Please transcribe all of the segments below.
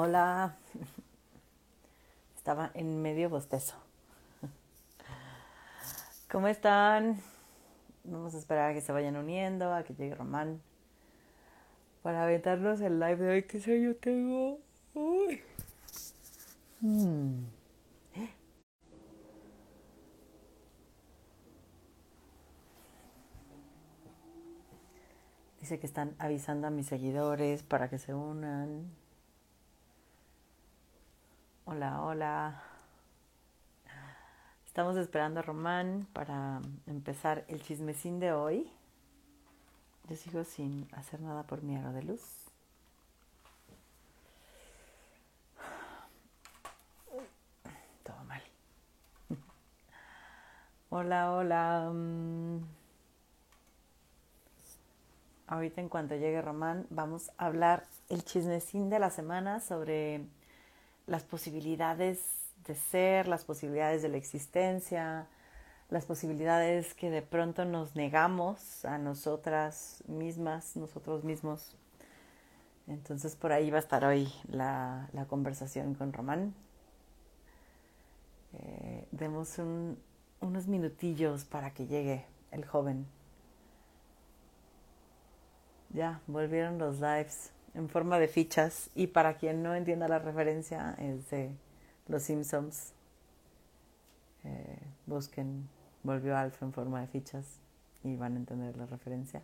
Hola. Estaba en medio bostezo. ¿Cómo están? Vamos a esperar a que se vayan uniendo, a que llegue Román. Para aventarnos el live de hoy, que sé yo tengo. Uy. Hmm. Dice que están avisando a mis seguidores para que se unan. Hola, hola. Estamos esperando a Román para empezar el chismecín de hoy. Yo sigo sin hacer nada por mi aro de luz. Todo mal. Hola, hola. Ahorita en cuanto llegue Román vamos a hablar el chismecín de la semana sobre las posibilidades de ser, las posibilidades de la existencia, las posibilidades que de pronto nos negamos a nosotras mismas, nosotros mismos. Entonces por ahí va a estar hoy la, conversación con Román. Eh, demos unos minutillos para que llegue el joven. Ya, volvieron los lives en forma de fichas y para quien no entienda la referencia es de Los Simpsons. Eh, busquen Volvió Alfa en forma de fichas y van a entender la referencia.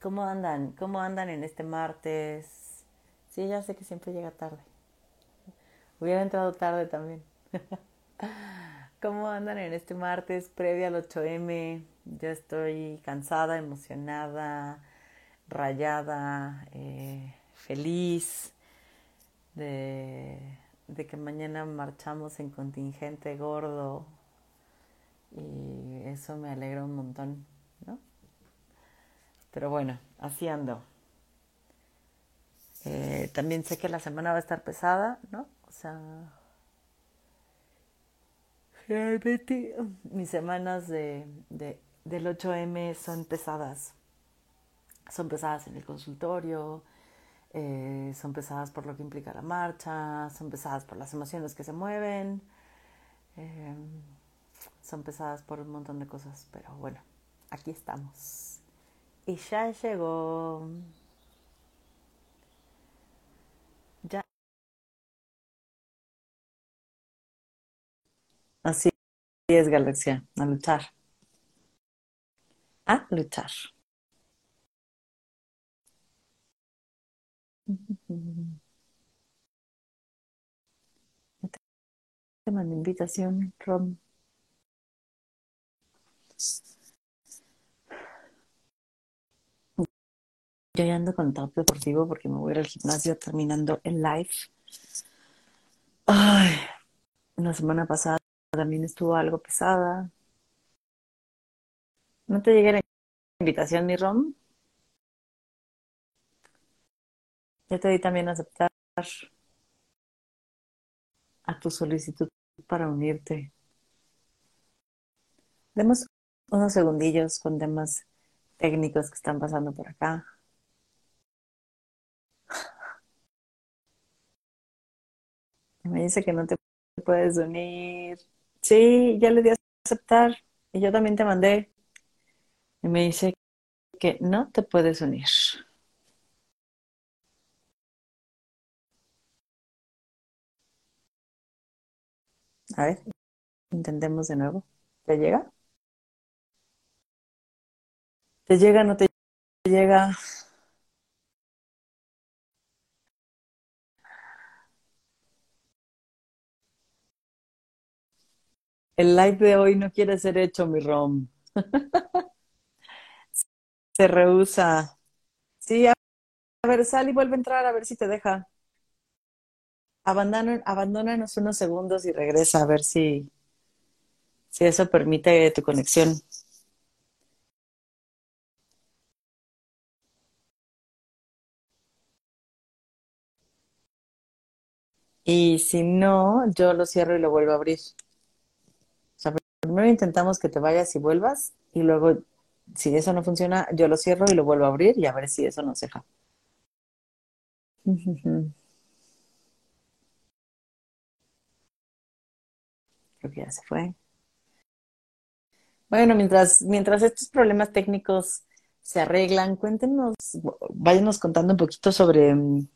¿Cómo andan? ¿Cómo andan en este martes? Sí, ya sé que siempre llega tarde. Hubiera entrado tarde también. ¿Cómo andan en este martes previo al 8M? Yo estoy cansada, emocionada, rayada, eh, feliz de, de, que mañana marchamos en contingente gordo y eso me alegra un montón, ¿no? Pero bueno, así ando. Eh, también sé que la semana va a estar pesada, ¿no? O sea, mis semanas de, del 8M son pesadas. Son pesadas en el consultorio, eh, son pesadas por lo que implica la marcha, son pesadas por las emociones que se mueven, eh, son pesadas por un montón de cosas, pero bueno, aquí estamos. Y ya llegó. Así es, Galaxia, a luchar. A luchar. Te mando invitación, Rom. Yo ya ando con top deportivo porque me voy a ir al gimnasio terminando el live. Ay, la semana pasada también estuvo algo pesada. ¿No te llegué la invitación, mi Rom? Ya te di también aceptar a tu solicitud para unirte. Demos unos segundillos con temas técnicos que están pasando por acá. Me dice que no te puedes unir. Sí, ya le di aceptar y yo también te mandé. Y me dice que no te puedes unir. A ver, intentemos de nuevo. ¿Te llega? ¿Te llega? ¿No te llega? El live de hoy no quiere ser hecho, mi Rom. Se rehúsa. Sí, a ver, sal y vuelve a entrar a ver si te deja. Abandona, abandónanos unos segundos y regresa a ver si, si eso permite tu conexión. Y si no, yo lo cierro y lo vuelvo a abrir. Primero intentamos que te vayas y vuelvas y luego si eso no funciona, yo lo cierro y lo vuelvo a abrir y a ver si eso nos deja. Creo que ya se fue. Bueno, mientras, mientras estos problemas técnicos se arreglan, cuéntenos, váyanos contando un poquito sobre mm,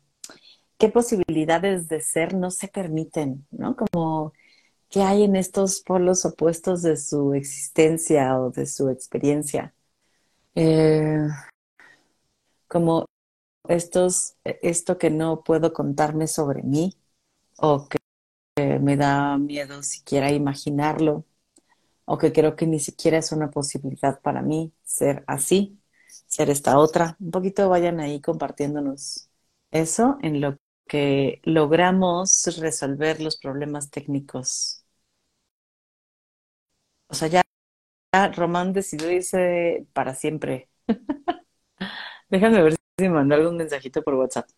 qué posibilidades de ser no se permiten, ¿no? Como qué hay en estos polos opuestos de su existencia o de su experiencia. Eh, como estos, esto que no puedo contarme sobre mí o que me da miedo siquiera imaginarlo o que creo que ni siquiera es una posibilidad para mí ser así, ser esta otra. Un poquito vayan ahí compartiéndonos eso en lo que logramos resolver los problemas técnicos. O sea, ya, Román decidió irse para siempre. Déjame ver si me mandó algún mensajito por WhatsApp.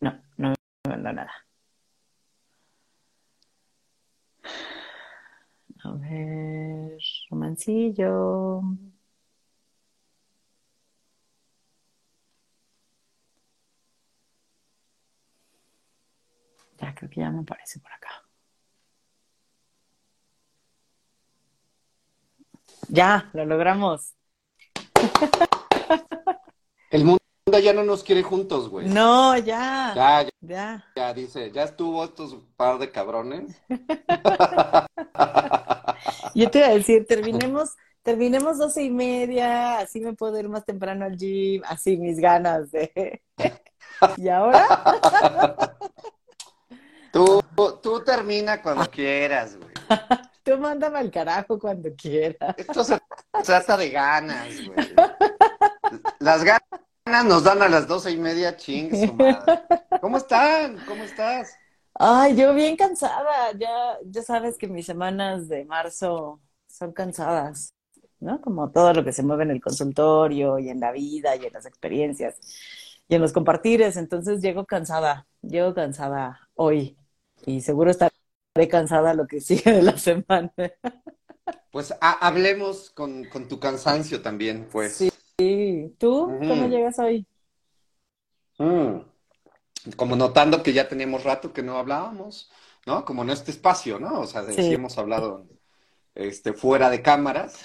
No, no me mandó nada. A ver, romancillo. Creo que ya me aparece por acá. Ya, lo logramos. El mundo ya no nos quiere juntos, güey. No, ya. Ya, ya. Ya, dice, ya estuvo estos par de cabrones. Yo te iba a decir, terminemos, terminemos doce y media, así me puedo ir más temprano al gym, así mis ganas de. ¿Y ahora? Tú, tú termina cuando quieras, güey. Tú mándame al carajo cuando quieras. Esto se trata de ganas, güey. Las ganas nos dan a las doce y media, ching, ¿Cómo están? ¿Cómo estás? Ay, yo bien cansada. Ya, ya sabes que mis semanas de marzo son cansadas, ¿no? Como todo lo que se mueve en el consultorio y en la vida y en las experiencias y en los compartires. Entonces llego cansada, llego cansada hoy y seguro estaré cansada lo que sigue de la semana. Pues hablemos con, tu cansancio también, pues. Sí, ¿tú cómo llegas hoy? Mm. Como notando que ya teníamos rato que no hablábamos, ¿no? Como en este espacio, ¿no? O sea, sí. hemos hablado este, fuera de cámaras.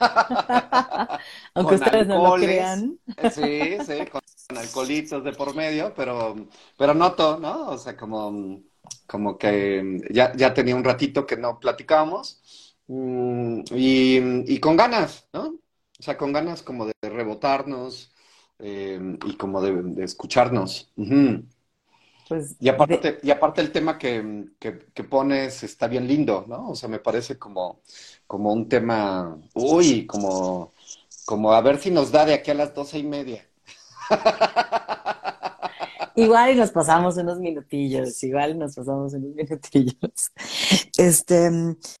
Aunque ustedes no lo crean. Sí, sí, con alcoholitos de por medio, pero, pero noto, ¿no? O sea, como como que ya, ya tenía un ratito que no platicábamos mm, y, con ganas, ¿no? O sea, con ganas como de rebotarnos em, y como de, escucharnos. Pues y, aparte, y aparte el tema que, que, pones está bien lindo, ¿no? O sea, me parece como, como un tema, uy, como, como a ver si nos da de aquí a las doce y media. Igual y nos pasamos unos minutillos, igual y nos pasamos unos minutillos. Este,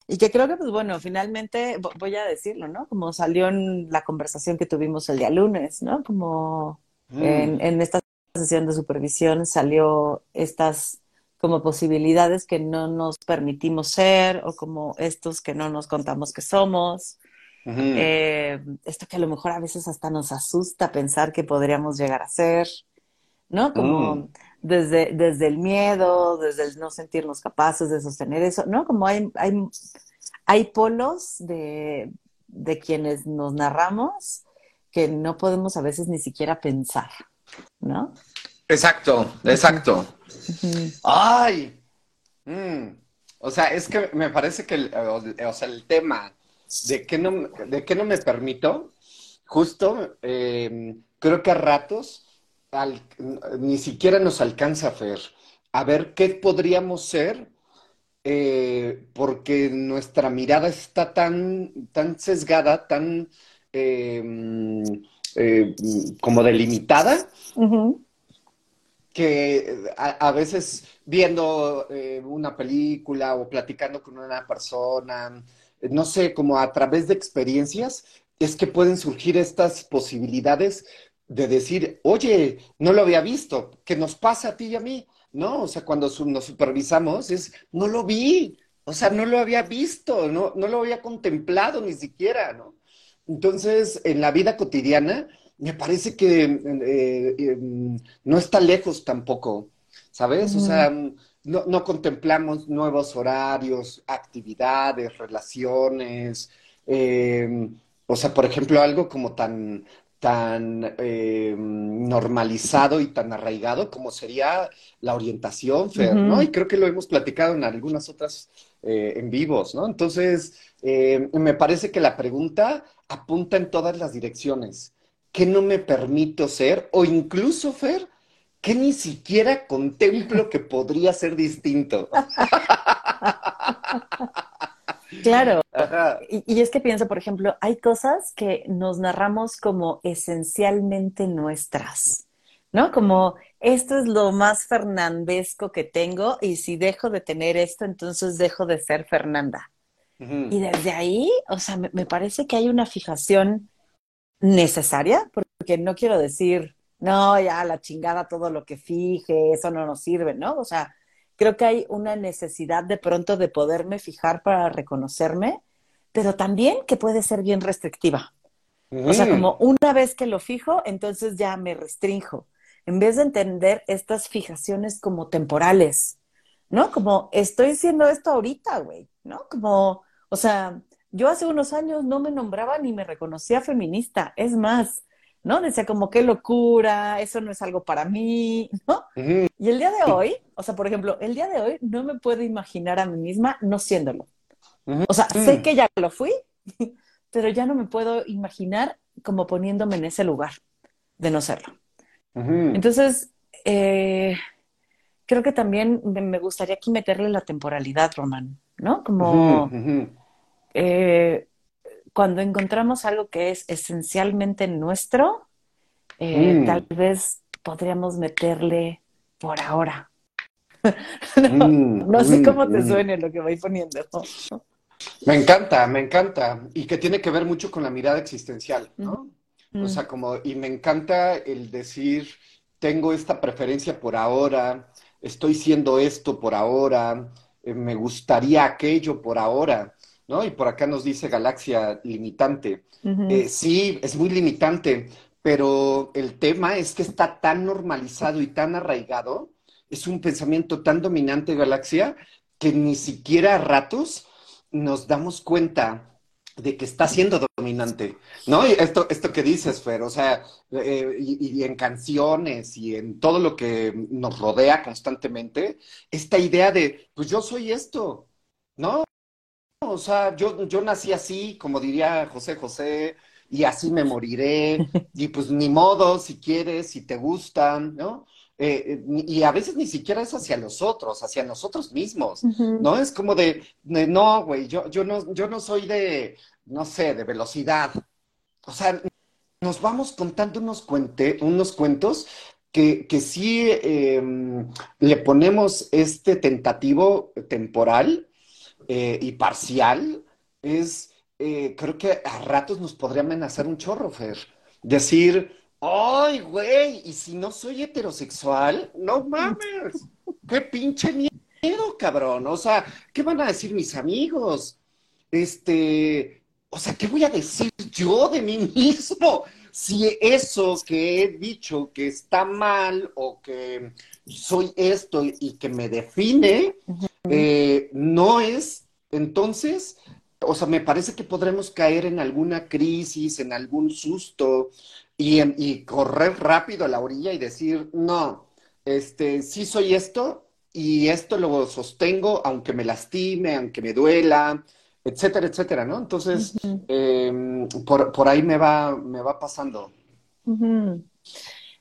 y que creo que, pues bueno, finalmente voy a decirlo, ¿no? Como salió en la conversación que tuvimos el día lunes, ¿no? Como mm. en, en esta sesión de supervisión salió estas como posibilidades que no nos permitimos ser o como estos que no nos contamos que somos. Eh, esto que a lo mejor a veces hasta nos asusta pensar que podríamos llegar a ser. ¿No? Como mm. desde, desde el miedo, desde el no sentirnos capaces de sostener eso, ¿no? Como hay, hay, hay polos de, de quienes nos narramos que no podemos a veces ni siquiera pensar, ¿no? Exacto, exacto. ¡Ay! Mm. O sea, es que me parece que el, o sea, el tema de que no, de que no me permito, justo eh, creo que a ratos ni siquiera nos alcanza a ver, a ver qué podríamos ser, eh, porque nuestra mirada está tan, tan sesgada, tan em, eh, como delimitada, que a, veces viendo eh, una película o platicando con una persona, no sé, como a través de experiencias, es que pueden surgir estas posibilidades de decir, oye, no lo había visto, ¿qué nos pasa a ti y a mí? No, o sea, cuando nos supervisamos es, no lo vi, O sea, no lo había visto, no, no lo había contemplado ni siquiera, ¿no? Entonces, en la vida cotidiana, me parece que eh, eh, no está lejos tampoco, ¿sabes? O sea, no, no, contemplamos nuevos horarios, actividades, relaciones. Eh, o sea, por ejemplo, algo como tan, tan eh, normalizado y tan arraigado como sería la orientación, Fer, ¿no? Y creo que lo hemos platicado en algunas otras eh, en vivos, ¿no? Entonces, eh, me parece que la pregunta apunta en todas las direcciones. ¿Qué no me permito ser? O incluso, Fer, que ni siquiera contemplo que podría ser distinto. Claro. Y, es que pienso, por ejemplo, hay cosas que nos narramos como esencialmente nuestras, ¿no? Como esto es lo más fernandesco que tengo y si dejo de tener esto, entonces dejo de ser Fernanda. Y desde ahí, o sea, me, me parece que hay una fijación necesaria, porque no quiero decir, no, ya la chingada todo lo que fije, eso no nos sirve, ¿no? O sea, creo que hay una necesidad de pronto de poderme fijar para reconocerme, pero también que puede ser bien restrictiva. O sea, como una vez que lo fijo, entonces ya me restrinjo. En vez de entender estas fijaciones como temporales, ¿no? Como estoy haciendo esto ahorita, güey, ¿no? Como, o sea, yo hace unos años no me nombraba ni me reconocía feminista. Es más, ¿no? Decía como, qué locura, eso no es algo para mí, ¿no? Y el día de hoy, o sea, por ejemplo, el día de hoy no me puedo imaginar a mí misma no siéndolo. O sea, sé que ya lo fui, pero ya no me puedo imaginar como poniéndome en ese lugar de no serlo. Entonces, eh, creo que también me gustaría aquí meterle la temporalidad, Román, ¿no? Como eh, cuando encontramos algo que es esencialmente nuestro, eh, mm. tal vez podríamos meterle por ahora. Mm, no, sé mm, cómo te suene lo que voy poniendo. Me encanta, me encanta. Y que tiene que ver mucho con la mirada existencial, ¿no? O sea, como, y me encanta el decir, tengo esta preferencia por ahora, estoy siendo esto por ahora, eh, me gustaría aquello por ahora. ¿No? Y por acá nos dice galaxia limitante. Eh, sí, es muy limitante, pero el tema es que está tan normalizado y tan arraigado, es un pensamiento tan dominante, galaxia, que ni siquiera a ratos nos damos cuenta de que está siendo dominante, ¿no? Y esto, esto que dices, Fer, o sea, eh, y, en canciones y en todo lo que nos rodea constantemente, esta idea de, pues yo soy esto, ¿no? O sea, yo, yo nací así, como diría José José, y así me moriré, y pues ni modo, si quieres, si te gustan, ¿no? Eh, eh, y a veces ni siquiera es hacia los otros, hacia nosotros mismos, ¿no? Es como de, no, güey, yo, yo, no, yo no soy de, no sé, de velocidad. O sea, nos vamos contando unos, cuente, unos cuentos que, que sí em, le ponemos este tentativo temporal eh, y parcial es, eh, creo que a ratos nos podría amenazar un chorro, Fer. Decir, ¡ay, güey! ¿Y si no soy heterosexual? No mames. ¡Qué pinche miedo, cabrón! O sea, ¿qué van a decir mis amigos? Este, o sea, ¿qué voy a decir yo de mí mismo? Si eso que he dicho que está mal o que soy esto y que me define, eh, no es, entonces, o sea, me parece que podremos caer en alguna crisis, en algún susto y, y correr rápido a la orilla y decir, no, este, sí soy esto y esto lo sostengo aunque me lastime, aunque me duela, etcétera, etcétera, ¿no? Entonces, em, por, por, ahí me va, me va pasando.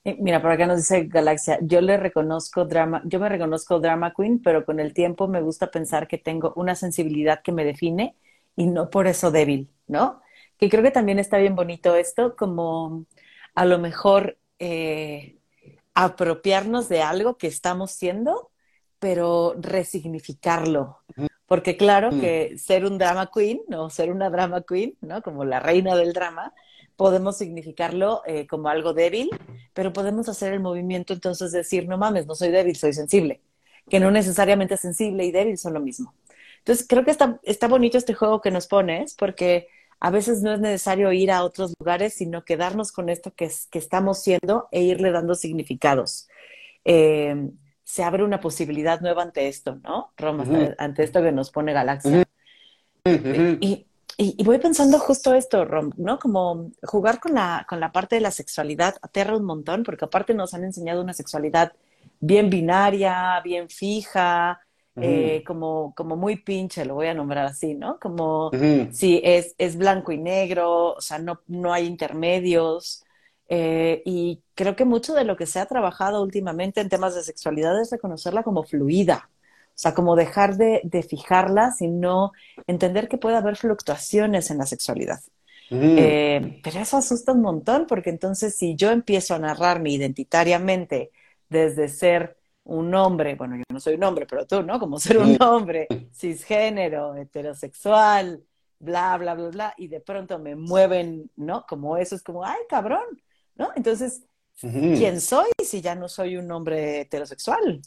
Mira, por acá nos dice Galaxia, yo le reconozco drama, yo me reconozco drama queen, pero con el tiempo me gusta pensar que tengo una sensibilidad que me define y no por eso débil, ¿no? Que creo que también está bien bonito esto, como a lo mejor eh, apropiarnos de algo que estamos siendo, pero resignificarlo. Porque claro que ser un drama queen, o ser una drama queen, ¿no? Como la reina del drama, podemos significarlo eh, como algo débil, pero podemos hacer el movimiento entonces decir, no mames, no soy débil, soy sensible, que no necesariamente sensible y débil son lo mismo. Entonces, creo que está, está bonito este juego que nos pones, porque a veces no es necesario ir a otros lugares, sino quedarnos con esto que, que estamos siendo e irle dando significados. Eh, se abre una posibilidad nueva ante esto, ¿no? Roma, ante esto que nos pone Galaxia. y, y, voy pensando justo esto, Rom, ¿no? Como jugar con la, con la parte de la sexualidad aterra un montón, porque aparte nos han enseñado una sexualidad bien binaria, bien fija, eh, como, como muy pinche, lo voy a nombrar así, ¿no? Como si es, es blanco y negro, o sea, no, no hay intermedios. Eh, y creo que mucho de lo que se ha trabajado últimamente en temas de sexualidad es reconocerla como fluida, sea, como dejar de, de fijarla, sino entender que puede haber fluctuaciones en la sexualidad. Eh, pero eso asusta un montón, porque entonces si yo empiezo a narrarme identitariamente desde ser un hombre, bueno, yo no soy un hombre, pero tú, ¿no? Como ser un hombre cisgénero, heterosexual, bla, bla, bla, bla, y de pronto me mueven, ¿no? Como eso es como, ay, cabrón, ¿no? Entonces, ¿quién soy si ya no soy un hombre heterosexual?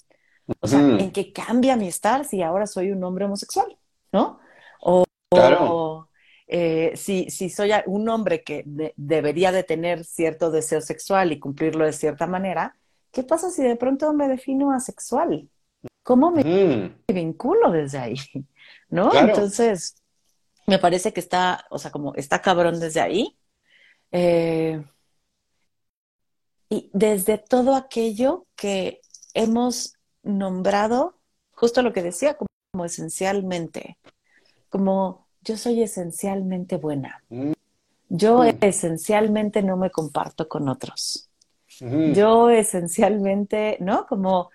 O sea, ¿en qué cambia mi estar si ahora soy un hombre homosexual? ¿No? O, claro. Eh, si, si, soy un hombre que debería de tener cierto deseo sexual y cumplirlo de cierta manera, ¿Qué pasa si de pronto me defino asexual? ¿Cómo me, vinculo desde ahí? ¿No? Entonces, me parece que está, o sea, como está cabrón desde ahí. Eh, y desde todo aquello que hemos nombrado, justo lo que decía, como, esencialmente, como yo soy esencialmente buena. Mm. Yo mm. esencialmente no me comparto con otros. Yo esencialmente, ¿no? Como,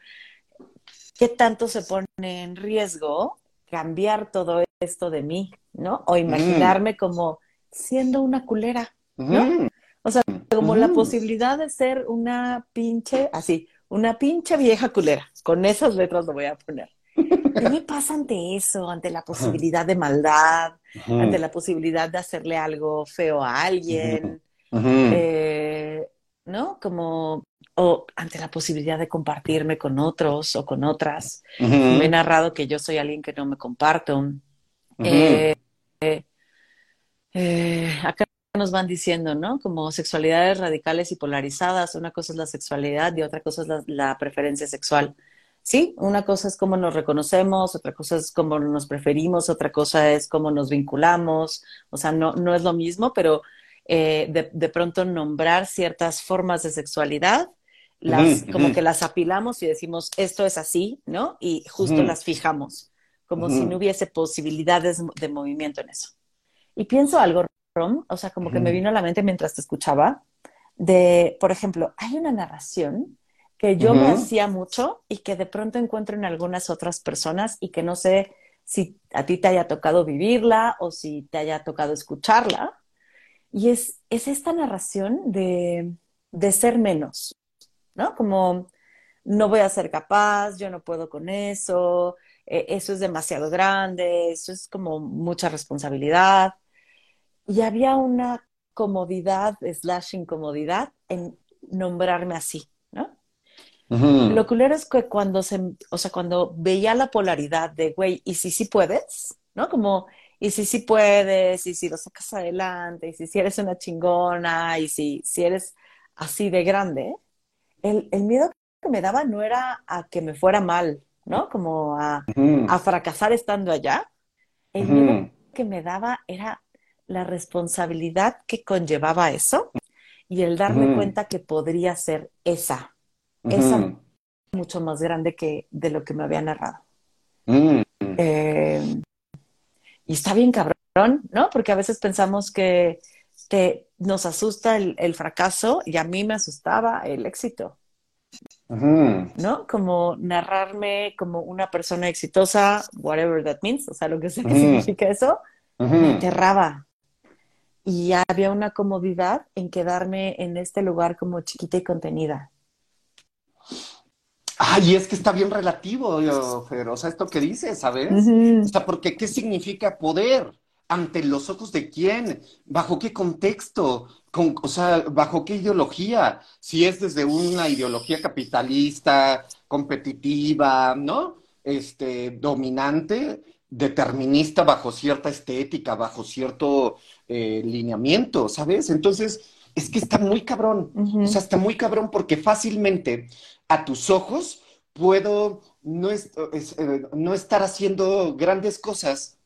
¿qué tanto se pone en riesgo cambiar todo esto de mí, ¿no? O imaginarme como siendo una culera, ¿no? O sea, como la posibilidad de ser una pinche, así, una pinche vieja culera. Con esas letras lo voy a poner. ¿Qué me pasa ante eso? Ante la posibilidad de maldad, ante la posibilidad de hacerle algo feo a alguien. Eh, ¿no? Como, o ante la posibilidad de compartirme con otros o con otras. Me he narrado que yo soy alguien que no me comparto. Eh, eh, acá nos van diciendo, ¿no? Como sexualidades radicales y polarizadas. Una cosa es la sexualidad y otra cosa es la, preferencia sexual. Sí, una cosa es cómo nos reconocemos, otra cosa es cómo nos preferimos, otra cosa es cómo nos vinculamos. O sea, no, no es lo mismo, pero eh, de, pronto nombrar ciertas formas de sexualidad, las, como que las apilamos y decimos, esto es así, ¿no? Y justo las fijamos, como si no hubiese posibilidades de movimiento en eso. Y pienso algo, Rom, o sea, como que me vino a la mente mientras te escuchaba, de, por ejemplo, hay una narración que yo me hacía mucho y que de pronto encuentro en algunas otras personas y que no sé si a ti te haya tocado vivirla o si te haya tocado escucharla, y es, es esta narración de, de ser menos, ¿no? Como no voy a ser capaz, yo no puedo con eso, e, eso es demasiado grande, eso es como mucha responsabilidad. Y había una comodidad, slash incomodidad, en nombrarme así, ¿no? Lo culero es que cuando se, o sea, cuando veía la polaridad de, güey, ¿y si sí puedes? ¿No? Como y si sí puedes, y si lo sacas adelante, y si, si eres una chingona, y si, si eres así de grande, el, el, miedo que me daba no era a que me fuera mal, ¿no? Como a, a fracasar estando allá. El miedo que me daba era la responsabilidad que conllevaba eso y el darme cuenta que podría ser esa, esa mucho más grande que de lo que me había narrado. Eh, y está bien cabrón, ¿no? Porque a veces pensamos que te, nos asusta el, fracaso y a mí me asustaba el éxito. ¿No? Como narrarme como una persona exitosa, whatever that means, o sea, lo que sea que significa eso, me aterraba. Y había una comodidad en quedarme en este lugar como chiquita y contenida. Ay, es que está bien relativo, Fer, o sea, esto que dices, ¿sabes? O sea, porque ¿qué significa poder? ¿Ante los ojos de quién? ¿Bajo qué contexto? Con, o sea, ¿bajo qué ideología? Si es desde una ideología capitalista, competitiva, ¿no? Este, dominante, determinista bajo cierta estética, bajo cierto eh, lineamiento, ¿sabes? Entonces, es que está muy cabrón, o sea, está muy cabrón porque fácilmente a tus ojos puedo no, eh, no estar haciendo grandes cosas,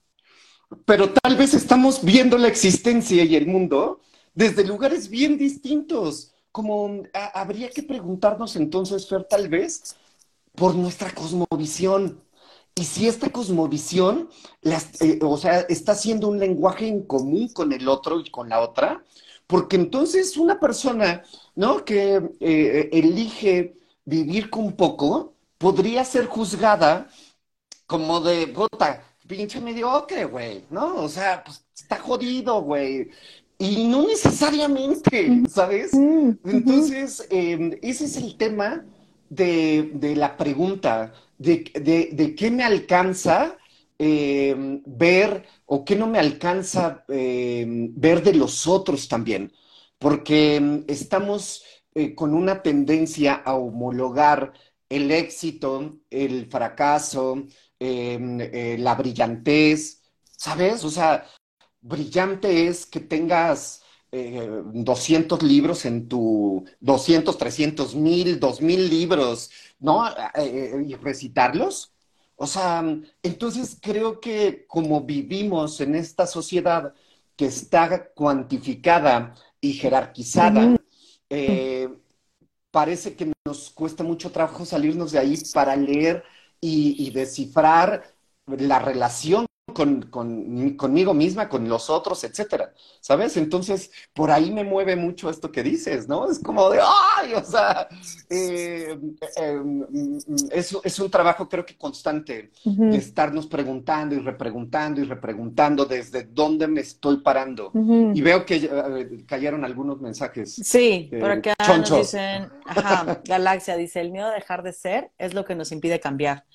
pero tal vez estamos viendo la existencia y el mundo desde lugares bien distintos. Como habría que preguntarnos entonces, Fer, tal vez por nuestra cosmovisión. Y si esta cosmovisión, eh, o sea, está haciendo un lenguaje en común con el otro y con la otra, porque entonces una persona, ¿no? Que eh, elige vivir con poco, podría ser juzgada como de, puta, pinche mediocre, güey, ¿no? O sea, pues está jodido, güey. Y no necesariamente, ¿sabes? Entonces, em, ese es el tema de, la pregunta, de, qué me alcanza em, ver o qué no me alcanza em, ver de los otros también, porque estamos eh, con una tendencia a homologar el éxito, el fracaso, eh, la brillantez, ¿sabes? O sea, brillante es que tengas 200 eh, libros en tu, 200, 300 mil, 2000 libros, ¿no? Eh, eh, y recitarlos. O sea, entonces creo que como vivimos en esta sociedad que está cuantificada y jerarquizada, parece que nos cuesta mucho trabajo salirnos de ahí para leer y descifrar la relación con, conmigo misma, con los otros, etcétera, ¿sabes? Entonces, por ahí me mueve mucho esto que dices, ¿no? Es como de, ¡ay! O sea, eh, eh, mm, es, un trabajo creo que constante estarnos preguntando y repreguntando y repreguntando desde dónde me estoy parando. Y veo que eh, cayeron algunos mensajes. Sí, por acá nos dicen, ajá, Galaxia dice, el miedo a dejar de ser es lo que nos impide cambiar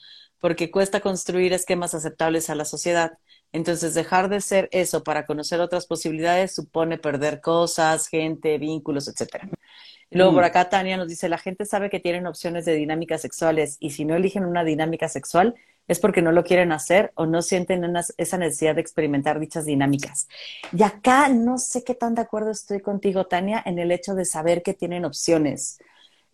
porque cuesta construir esquemas aceptables a la sociedad. Entonces, dejar de ser eso para conocer otras posibilidades supone perder cosas, gente, vínculos, etc. Y luego por mm. acá Tania nos dice, la gente sabe que tienen opciones de dinámicas sexuales y si no eligen una dinámica sexual es porque no lo quieren hacer o no sienten esa necesidad de experimentar dichas dinámicas. Y acá no sé qué tan de acuerdo estoy contigo, Tania, en el hecho de saber que tienen opciones.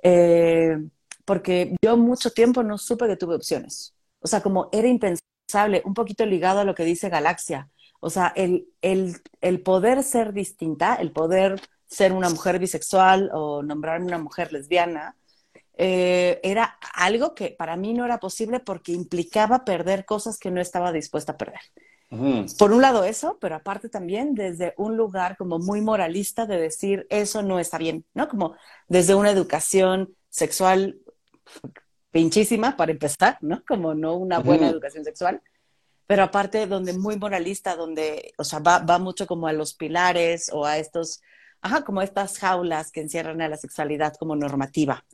Eh, porque yo mucho tiempo no supe que tuve opciones. O sea, como era impensable, un poquito ligado a lo que dice Galaxia. O sea, el, el, poder ser distinta, el poder ser una mujer bisexual o nombrarme una mujer lesbiana, eh, era algo que para mí no era posible porque implicaba perder cosas que no estaba dispuesta a perder. Por un lado eso, pero aparte también desde un lugar como muy moralista de decir eso no está bien, ¿no? Como desde una educación sexual pinchísima para empezar, ¿no? Como no una buena educación sexual, pero aparte donde muy moralista, donde, o sea, va, va mucho como a los pilares o a estos, ajá, como estas jaulas que encierran a la sexualidad como normativa.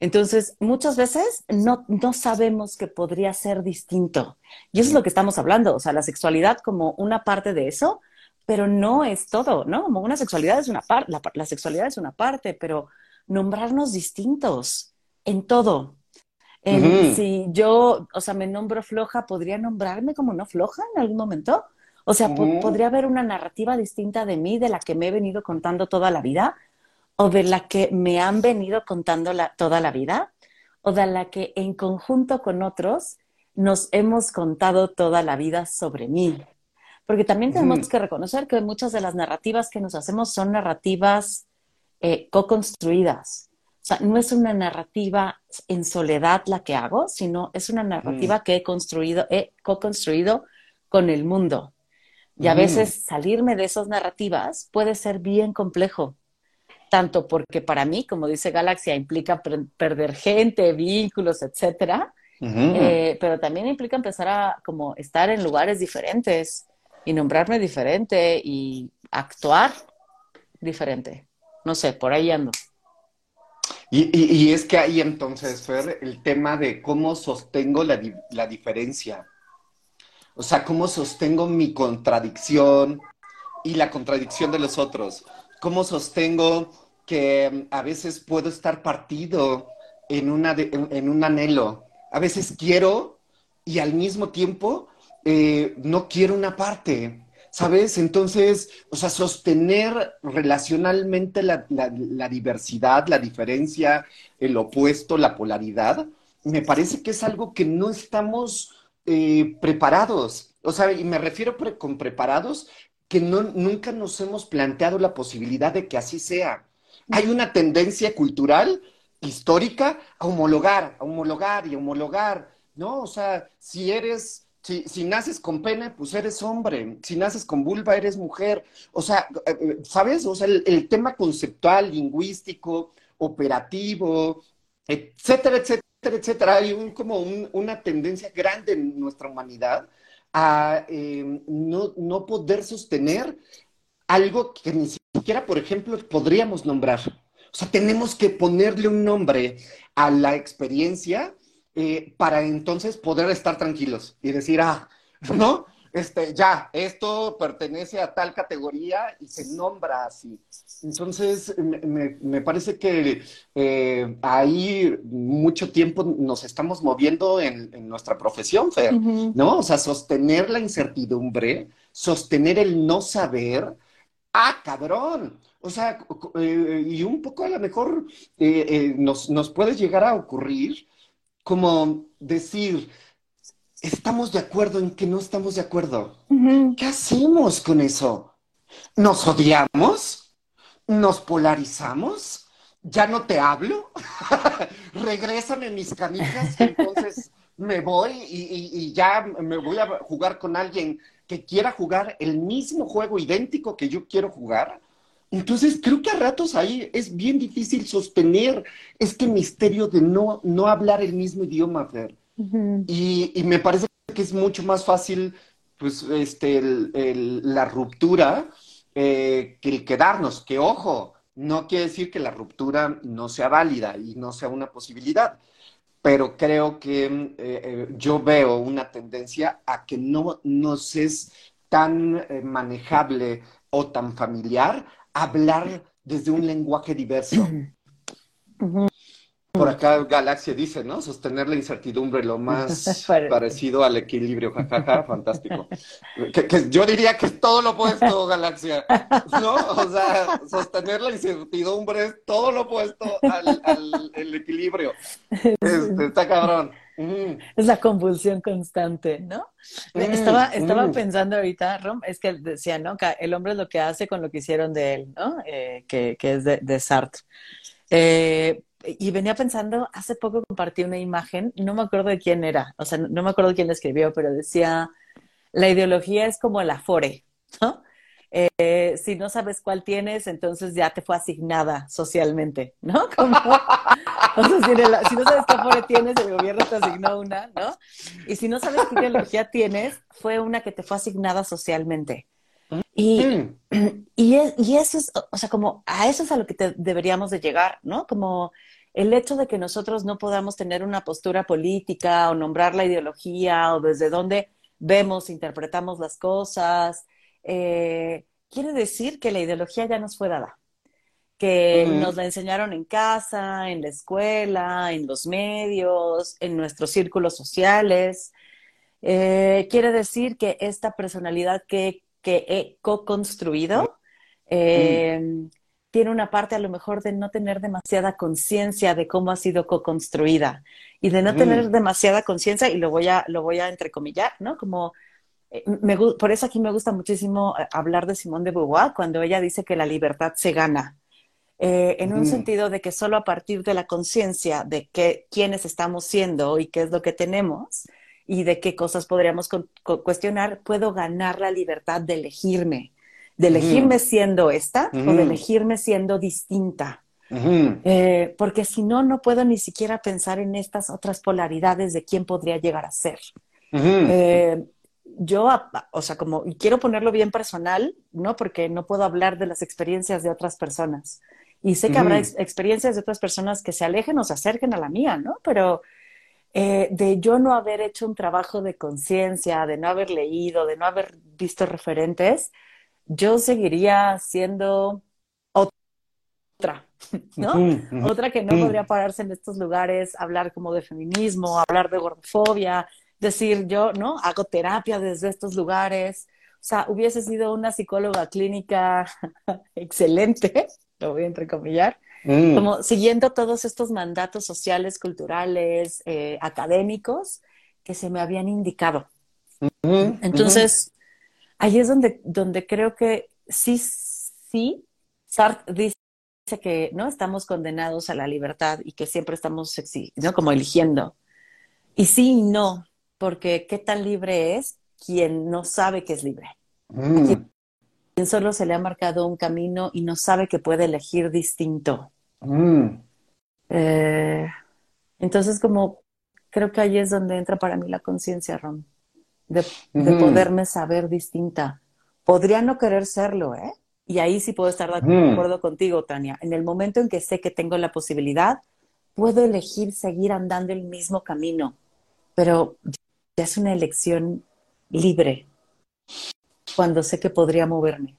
Entonces, muchas veces no, no sabemos que podría ser distinto. Y eso es lo que estamos hablando, o sea, la sexualidad como una parte de eso, pero no es todo, ¿no? Como una sexualidad es una parte, la, la, sexualidad es una parte, pero nombrarnos distintos en todo, si yo, o sea, me nombro floja, ¿podría nombrarme como no floja en algún momento? O sea, ¿podría haber una narrativa distinta de mí, de la que me he venido contando toda la vida? ¿O de la que me han venido contando toda la vida? ¿O de la que en conjunto con otros nos hemos contado toda la vida sobre mí? Porque también tenemos que reconocer que muchas de las narrativas que nos hacemos son narrativas eh, co-construidas. O sea, no es una narrativa en soledad la que hago, sino es una narrativa que he construido, he co-construido con el mundo. Y a veces salirme de esas narrativas puede ser bien complejo, tanto porque para mí, como dice Galaxia, implica perder gente, vínculos, etcétera, eh, pero también implica empezar a como estar en lugares diferentes y nombrarme diferente y actuar diferente. No sé, por ahí ando. Y, es que ahí entonces, Fer, el tema de cómo sostengo la, la diferencia. O sea, cómo sostengo mi contradicción y la contradicción de los otros. Cómo sostengo que mm, a veces puedo estar partido en, una en un anhelo. A veces quiero y al mismo tiempo eh, no quiero una parte, ¿sabes? Entonces, o sea, sostener relacionalmente la, diversidad, la diferencia, el opuesto, la polaridad, me parece que es algo que no estamos eh, preparados. O sea, y me refiero con preparados que no, nunca nos hemos planteado la posibilidad de que así sea. Hay una tendencia cultural, histórica, a homologar, a homologar y homologar, ¿no? O sea, si eres si, naces con pene, pues eres hombre. Si naces con vulva, eres mujer. O sea, eh, eh, ¿sabes? O sea, el, tema conceptual, lingüístico, operativo, etcétera, etcétera, etcétera. Hay un, como una tendencia grande en nuestra humanidad a em, no, no poder sostener algo que ni siquiera, por ejemplo, podríamos nombrar. O sea, tenemos que ponerle un nombre a la experiencia eh, para entonces poder estar tranquilos y decir, ah, ¿no? Este, ya, esto pertenece a tal categoría y se nombra así. Entonces, me, parece que eh, ahí mucho tiempo nos estamos moviendo en, nuestra profesión, Fer, ¿no? O sea, sostener la incertidumbre, sostener el no saber. ¡Ah, cabrón! O sea, eh, y un poco a lo mejor nos, nos puede llegar a ocurrir como decir, estamos de acuerdo en que no estamos de acuerdo. ¿Qué hacemos con eso? ¿Nos odiamos? ¿Nos polarizamos? ¿Ya no te hablo? Regrésame mis canicas, entonces me voy y, ya me voy a jugar con alguien que quiera jugar el mismo juego idéntico que yo quiero jugar. Entonces, creo que a ratos ahí es bien difícil sostener este misterio de no, no hablar el mismo idioma, Fer. y, me parece que es mucho más fácil, pues, este, la ruptura eh, que el quedarnos. Que, ojo, no quiere decir que la ruptura no sea válida y no sea una posibilidad, pero creo que eh, eh, yo veo una tendencia a que no nos es tan manejable o tan familiar hablar desde un lenguaje diverso. Por acá Galaxia dice, ¿no? Sostener la incertidumbre lo más parecido al equilibrio, jajaja, fantástico. Que, yo diría que es todo lo opuesto, Galaxia, ¿no? O sea, sostener la incertidumbre es todo lo opuesto al, equilibrio. Este, está cabrón. Es la convulsión constante, ¿no? estaba estaba pensando ahorita, Rom, es que decía, ¿no? Que el hombre es lo que hace con lo que hicieron de él, ¿no? Eh, que, que, es de, de Sartre. Eh, y venía pensando, hace poco compartí una imagen, no me acuerdo de quién era, o sea, no me acuerdo quién la escribió, pero decía, la ideología es como el afore, ¿no? Eh, si no sabes cuál tienes, entonces ya te fue asignada socialmente, ¿no? Como, sea, si, no sabes qué afore tienes, el gobierno te asignó una, ¿no? Y si no sabes qué ideología tienes, fue una que te fue asignada socialmente. Y, mm. y, y, eso es, o sea, como a eso es a lo que te deberíamos de llegar, ¿no? Como el hecho de que nosotros no podamos tener una postura política o nombrar la ideología o desde dónde vemos, interpretamos las cosas, eh, quiere decir que la ideología ya nos fue dada, que nos la enseñaron en casa, en la escuela, en los medios, en nuestros círculos sociales. Eh, quiere decir que esta personalidad que, he co-construido eh, tiene una parte a lo mejor de no tener demasiada conciencia de cómo ha sido co-construida y de no tener demasiada conciencia, y lo voy a, lo voy a entrecomillar, ¿no? Como, me, por eso aquí me gusta muchísimo eh, hablar de Simone de Beauvoir cuando ella dice que la libertad se gana. Eh, en un sentido de que solo a partir de la conciencia de que, quiénes estamos siendo y qué es lo que tenemos y de qué cosas podríamos cuestionar, puedo ganar la libertad de elegirme de elegirme siendo esta o de elegirme siendo distinta. Eh, porque si no, no puedo ni siquiera pensar en estas otras polaridades de quién podría llegar a ser. Eh, yo, o sea, como quiero ponerlo bien personal, ¿no? Porque no puedo hablar de las experiencias de otras personas. Y sé que habrá experiencias de otras personas que se alejen o se acerquen a la mía, ¿no? Pero eh, de yo no haber hecho un trabajo de conciencia, de no haber leído, de no haber visto referentes, yo seguiría siendo otra, ¿no? Otra que no podría pararse en estos lugares, hablar como de feminismo, hablar de gordofobia, decir yo, ¿no? Hago terapia desde estos lugares. O sea, hubiese sido una psicóloga clínica excelente, lo voy a entrecomillar, mm. como siguiendo todos estos mandatos sociales, culturales, eh, académicos que se me habían indicado. Entonces, ahí es donde, donde creo que sí, sí, Sartre dice que no estamos condenados a la libertad y que siempre estamos ¿no? como eligiendo. Y sí y no, porque qué tan libre es quien no sabe que es libre. Mm. Quien solo se le ha marcado un camino y no sabe que puede elegir distinto. Mm. Eh, entonces, como creo que ahí es donde entra para mí la conciencia, Ron, de, de, poderme saber distinta. Podría no querer serlo, ¿eh? Y ahí sí puedo estar de acuerdo contigo, Tania. En el momento en que sé que tengo la posibilidad, puedo elegir seguir andando el mismo camino, pero ya es una elección libre cuando sé que podría moverme.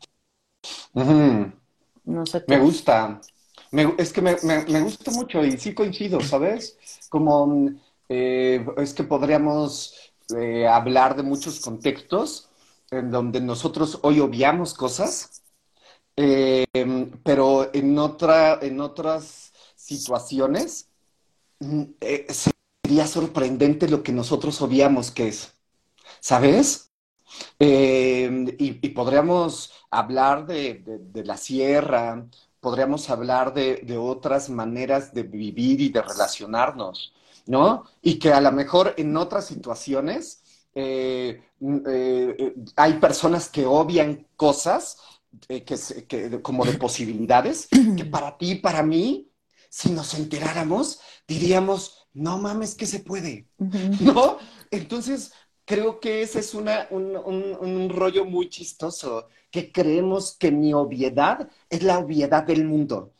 No sé. Me gusta. es que me, gusta mucho y sí coincido, ¿sabes? Como eh, es que podríamos eh, hablar de muchos contextos en donde nosotros hoy obviamos cosas eh, pero en, otra, en otras situaciones mm, eh, sería sorprendente lo que nosotros obviamos que es, ¿sabes? Eh, y, podríamos hablar de, la sierra, podríamos hablar de, otras maneras de vivir y de relacionarnos, ¿no? Y que a lo mejor en otras situaciones mm, hay personas que obvian cosas eh, que, como de posibilidades, que para ti, para mí, si nos enteráramos, diríamos, no mames que se puede, ¿no? Entonces, creo que ese es una, un, rollo muy chistoso, que creemos que mi obviedad es la obviedad del mundo.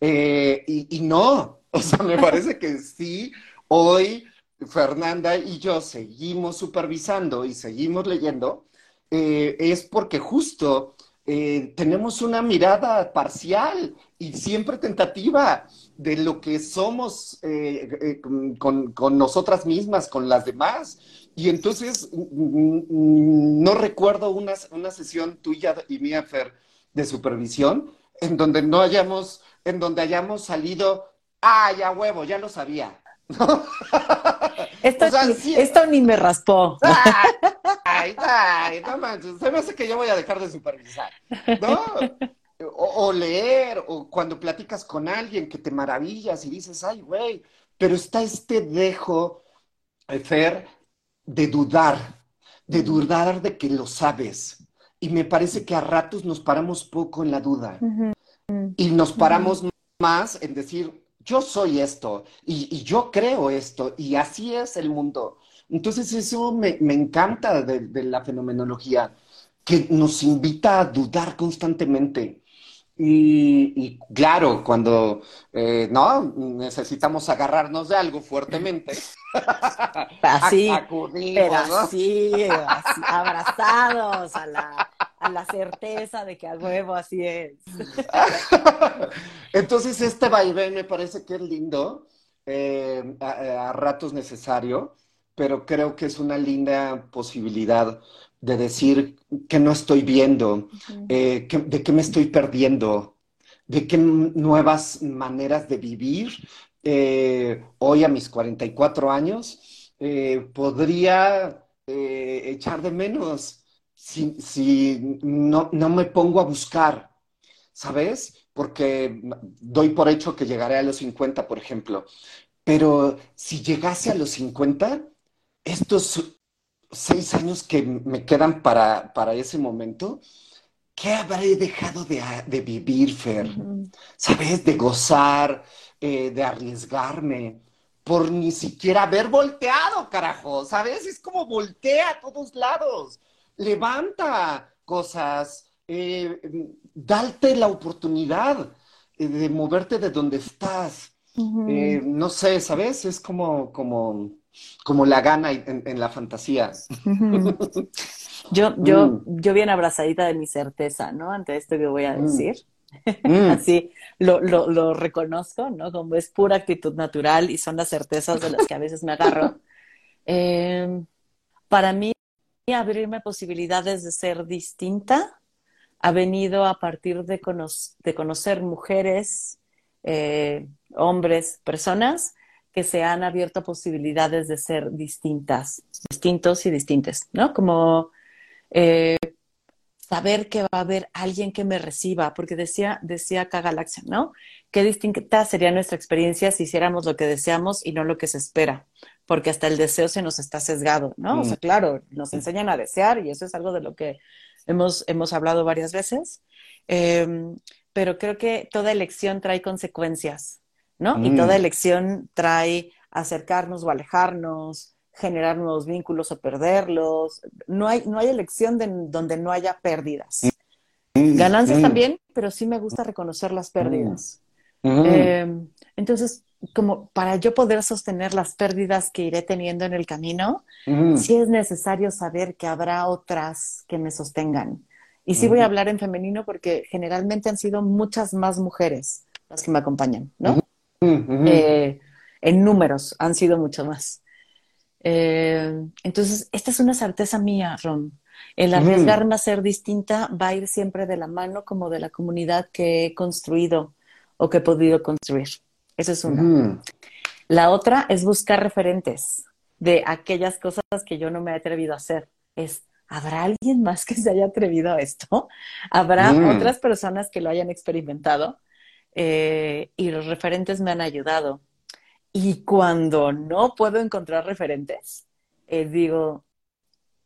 Eh, y, no, o sea, me parece que sí, hoy Fernanda y yo seguimos supervisando y seguimos leyendo, eh, es porque justo eh, tenemos una mirada parcial y siempre tentativa de lo que somos eh, eh, con, nosotras mismas, con las demás. Y entonces mm, mm, no recuerdo una, una sesión tuya y mía, Fer, de supervisión, en donde no hayamos, en donde hayamos salido, ah, ya huevo, ya lo sabía. Esto, esto ni me raspó. Ay, ay, no manches, se me hace que yo voy a dejar de supervisar, ¿no? O, leer, o cuando platicas con alguien que te maravillas y dices, ay, güey, pero está este dejo, eh, Fer, de dudar, de dudar de que lo sabes. Y me parece que a ratos nos paramos poco en la duda. Y nos paramos más en decir, yo soy esto y, yo creo esto y así es el mundo. Entonces eso me, encanta de, la fenomenología, que nos invita a dudar constantemente. Y, claro, cuando eh, no necesitamos agarrarnos de algo fuertemente, así, pero así, abrazados a la, a la certeza de que a huevo así es. Entonces, este vaivén me parece que es lindo, eh, a, ratos necesario, pero creo que es una linda posibilidad de decir que no estoy viendo, eh, de qué me estoy perdiendo, de qué nuevas maneras de vivir eh, hoy a mis 44 años podría echar de menos si, no, no, me pongo a buscar, ¿sabes? Porque doy por hecho que llegaré a los 50, por ejemplo. Pero si llegase a los 50, estos seis años que me quedan para, para ese momento, ¿qué habré dejado de, vivir, Fer? ¿Sabes? De gozar, eh, de arriesgarme, por ni siquiera haber volteado, carajo, ¿sabes? Es como voltea a todos lados levanta cosas, eh, darte la oportunidad eh, de moverte de donde estás. Eh, no sé, ¿sabes? Es como, como, como la gana en, la fantasía. yo, yo, mm. yo bien abrazadita de mi certeza, ¿no? Ante esto que voy a mm. decir. Mm. Así lo, lo, lo, reconozco, ¿no? Como es pura actitud natural y son las certezas de las que a veces me agarro. Eh, para mí abrirme posibilidades de ser distinta ha venido a partir de, de conocer mujeres, eh, hombres, personas que se han abierto posibilidades de ser distintas, distintos y distintas, ¿no? Como eh, saber que va a haber alguien que me reciba, porque decía, decía Galaxia, ¿no? Qué distinta sería nuestra experiencia si hiciéramos lo que deseamos y no lo que se espera, porque hasta el deseo se nos está sesgado, ¿no? O sea, mm. claro, nos enseñan a desear y eso es algo de lo que hemos, hemos hablado varias veces, em, pero creo que toda elección trae consecuencias, ¿no? Y toda mm. elección trae acercarnos o alejarnos, generar nuevos vínculos o perderlos. No hay, no hay elección de, donde no haya pérdidas. Mm. Ganancias mm. también, pero sí me gusta reconocer las pérdidas. Mm. Em, entonces, como para yo poder sostener las pérdidas que iré teniendo en el camino, sí es necesario saber que habrá otras que me sostengan. Y sí voy a hablar en femenino porque generalmente han sido muchas más mujeres las que me acompañan, ¿no? Eh, en números han sido mucho más. Eh, entonces, esta es una certeza mía, Ron. El arriesgarme a ser distinta va a ir siempre de la mano como de la comunidad que he construido o que he podido construir. Esa es una. La otra es buscar referentes de aquellas cosas que yo no me he atrevido a hacer. Es, ¿habrá alguien más que se haya atrevido a esto? ¿Habrá mm. otras personas que lo hayan experimentado? Eh, y los referentes me han ayudado. Y cuando no puedo encontrar referentes, eh, digo,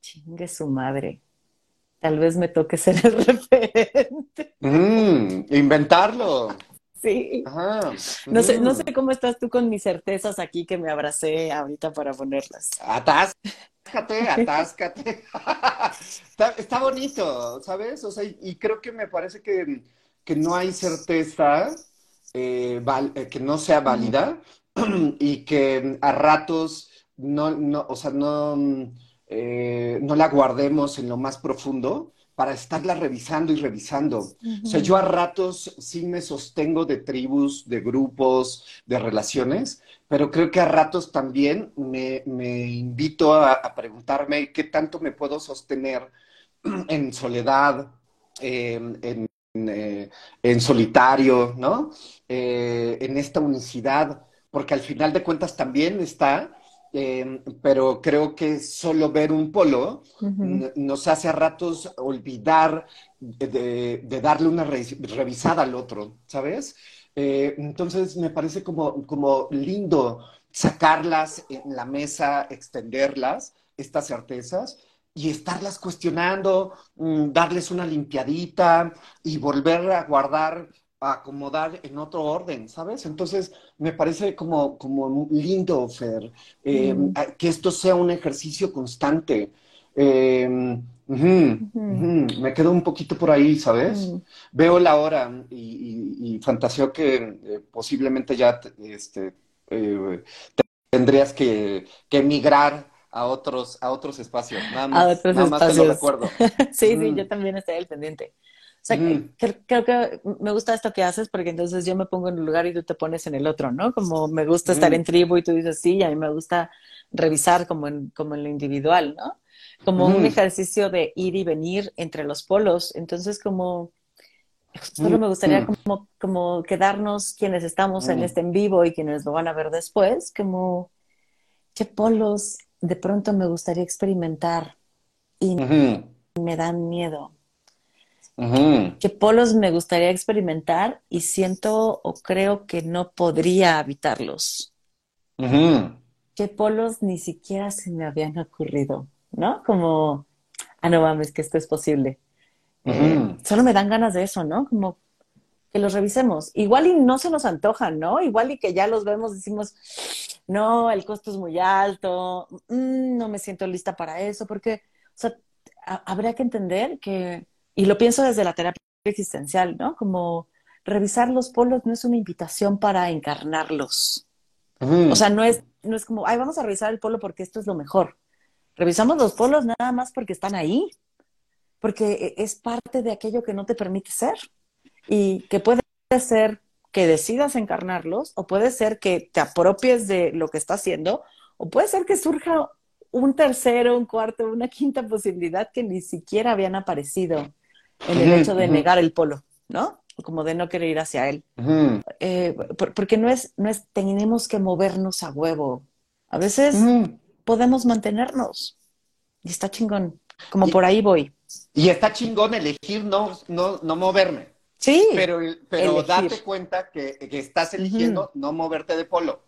chingue su madre. Tal vez me toque ser el referente. Mm, inventarlo. Sí. No, sé, no mm. sé cómo estás tú con mis certezas aquí que me abracé ahorita para ponerlas. Atáscate, atáscate. está, bonito, ¿sabes? O sea, y creo que me parece que, no hay certeza eh, eh, que no sea válida, y que a ratos no, no o sea, no, eh, no la guardemos en lo más profundo para estarla revisando y revisando. O sea, yo a ratos sí me sostengo de tribus, de grupos, de relaciones, pero creo que a ratos también me, invito a, preguntarme qué tanto me puedo sostener en soledad, en, eh, en, solitario, ¿no? Eh, en esta unicidad porque al final de cuentas también está, em, pero creo que solo ver un polo nos hace a ratos olvidar de, darle una revisada al otro, ¿sabes? Eh, entonces me parece como, como lindo sacarlas en la mesa, extenderlas, estas certezas, y estarlas cuestionando, mm, darles una limpiadita y volver a guardar acomodar en otro orden, ¿sabes? Entonces, me parece como, como lindo, Fer, eh, que esto sea un ejercicio constante. Eh, me quedo un poquito por ahí, ¿sabes? Veo la hora y, fantaseo que eh, posiblemente ya este, tendrías que, que emigrar a otros, a otros espacios. Nada más, a otros nada más te lo recuerdo. sí, sí, yo también estoy al pendiente. O sea, creo, que me gusta esto que haces porque entonces yo me pongo en un lugar y tú te pones en el otro, ¿no? Como me gusta estar en tribu y tú dices sí, y a mí me gusta revisar como en, como en lo individual, ¿no? Como un ejercicio de ir y venir entre los polos. Entonces, como solo me gustaría como, como quedarnos quienes estamos en este en vivo y quienes lo van a ver después, como qué polos de pronto me gustaría experimentar y me dan miedo. ¿Qué polos me gustaría experimentar y siento o creo que no podría habitarlos? ¿Qué polos ni siquiera se me habían ocurrido? ¿No? Como, ah, no mames, que esto es posible. Eh, solo me dan ganas de eso, ¿no? Como que los revisemos. Igual y no se nos antojan, ¿no? Igual y que ya los vemos, decimos, no, el costo es muy alto, mm, no me siento lista para eso, porque, o sea, habría que entender que y lo pienso desde la terapia existencial, ¿no? Como revisar los polos no es una invitación para encarnarlos. O sea, no es, no es como, ay, vamos a revisar el polo porque esto es lo mejor. Revisamos los polos nada más porque están ahí, porque e, es parte de aquello que no te permite ser y que puede ser que decidas encarnarlos o puede ser que te apropies de lo que está haciendo o puede ser que surja un tercero, un cuarto, una quinta posibilidad que ni siquiera habían aparecido en el hecho de negar el polo, ¿no? Como de no querer ir hacia él. Eh, porque no es, no es, tenemos que movernos a huevo. A veces podemos mantenernos. Y está chingón. Como por ahí voy. Y está chingón elegir no, no, no moverme. Sí. Pero, pero date cuenta que, estás eligiendo no moverte de polo.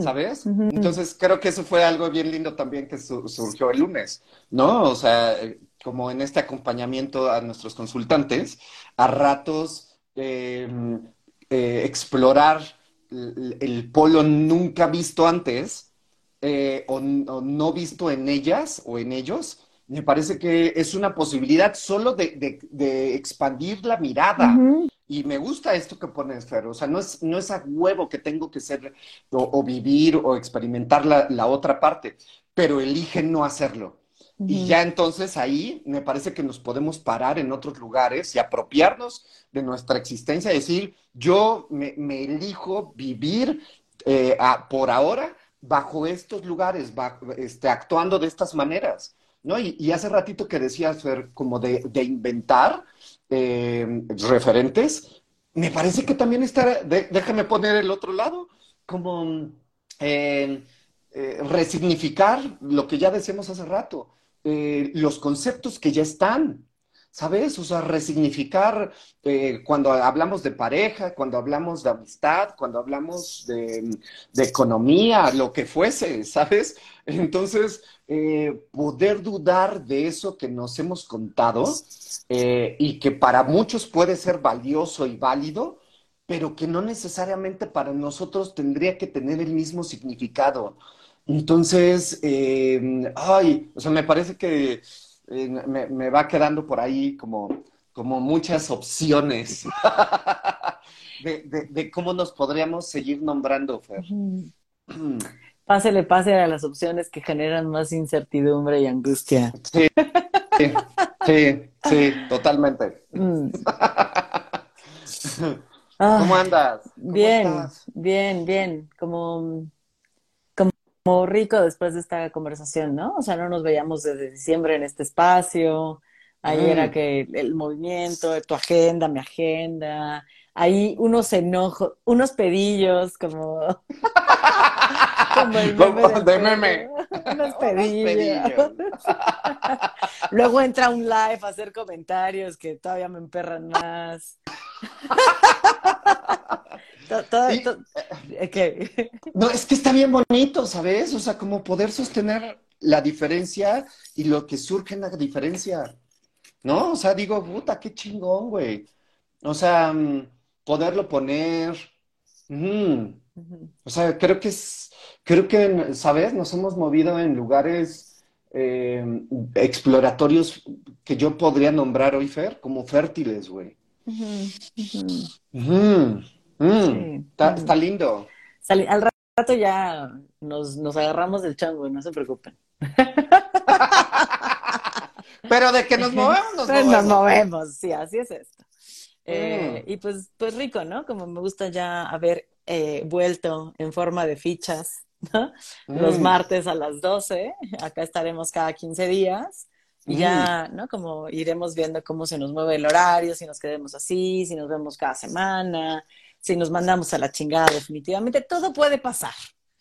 ¿Sabes? Entonces creo que eso fue algo bien lindo también que surgió el lunes, ¿no? O sea, eh, como en este acompañamiento a nuestros consultantes, a ratos em, eh, explorar el, polo nunca visto antes eh, o, no visto en ellas o en ellos, me parece que es una posibilidad solo de, expandir la mirada. Y me gusta esto que pones, Fer. O sea, no es, no es a huevo que tengo que ser o, vivir o experimentar la, otra parte, pero elige no hacerlo. Y ya entonces ahí me parece que nos podemos parar en otros lugares y apropiarnos de nuestra existencia, decir, yo me, elijo vivir eh, por ahora bajo estos lugares, este, actuando de estas maneras. ¿No? Y, hace ratito que decías, Fer, como de, de inventar, eh, referentes, me parece que también está, déjame poner el otro lado, como eh, eh, resignificar lo que ya decíamos hace rato, los conceptos que ya están, ¿sabes? O sea, resignificar cuando hablamos de pareja, cuando hablamos de amistad, cuando hablamos de, de economía, lo que fuese, ¿sabes? Entonces, eh, poder dudar de eso que nos hemos contado eh, y que para muchos puede ser valioso y válido, pero que no necesariamente para nosotros tendría que tener el mismo significado. Entonces, eh, ay, o sea, me parece que me, va quedando por ahí como, como muchas opciones de, cómo nos podríamos seguir nombrando, Fer. Pásele, pase a las opciones que generan más incertidumbre y angustia. Sí, sí, sí, totalmente. Mm. ¿Cómo andas? bien, bien, bien. Como, como rico después de esta conversación, ¿no? O sea, no nos veíamos desde diciembre en este espacio. Ahí era mm. que el movimiento, tu agenda, mi agenda. Ahí unos enojos, unos pedillos, como. El meme. De meme. Unos pedillos. Luego entra un live a hacer comentarios que todavía me emperran más. No, es que está bien bonito, ¿sabes? O sea, como poder sostener la diferencia y lo que surge en la diferencia. ¿No? O sea, digo, puta, qué chingón, güey. O sea, mm, poderlo poner. Mm, o sea, creo que es, creo que, ¿sabes? Nos hemos movido en lugares eh, exploratorios que yo podría nombrar hoy, Fer, como fértiles, güey. Está, lindo. al rato ya nos, nos agarramos del chango, no se preocupen. Pero de que nos movemos, nos movemos. Nos movemos, sí, así es esto. Eh, mm. Y pues, pues rico, ¿no? Como me gusta ya haber eh, vuelto en forma de fichas, ¿no? Los mm. martes a las 12, acá estaremos cada 15 días. Y ya, mm. ¿no? Como iremos viendo cómo se nos mueve el horario, si nos quedemos así, si nos vemos cada semana, si nos mandamos a la chingada definitivamente. Todo puede pasar.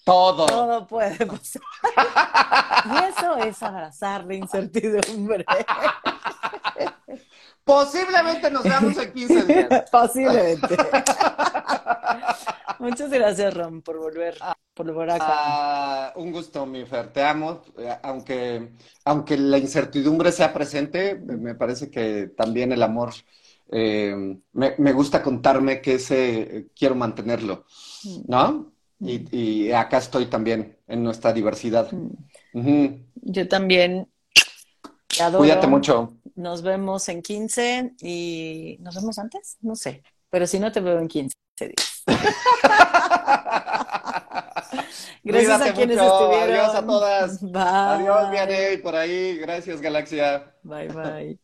Todo. Todo puede pasar. y eso es abrazar la incertidumbre. Posiblemente nos veamos en 15 días. Posiblemente. Muchas gracias, Ron, por volver, por volver acá. Ah, un gusto, mi Fer. Te amo. Eh, aunque, aunque la incertidumbre sea presente, me parece que también el amor eh, me, gusta contarme que ese quiero mantenerlo, mm. ¿no? Y, acá estoy también en nuestra diversidad. Mm. Yo también. Cuídate mucho. Nos vemos en 15 y ¿nos vemos antes? No sé, pero si no te veo en 15 días. Gracias a quienes estuvieron. Adiós a todas. Bye. Adiós, Vianey, por ahí. Gracias, Galaxia. Bye, bye.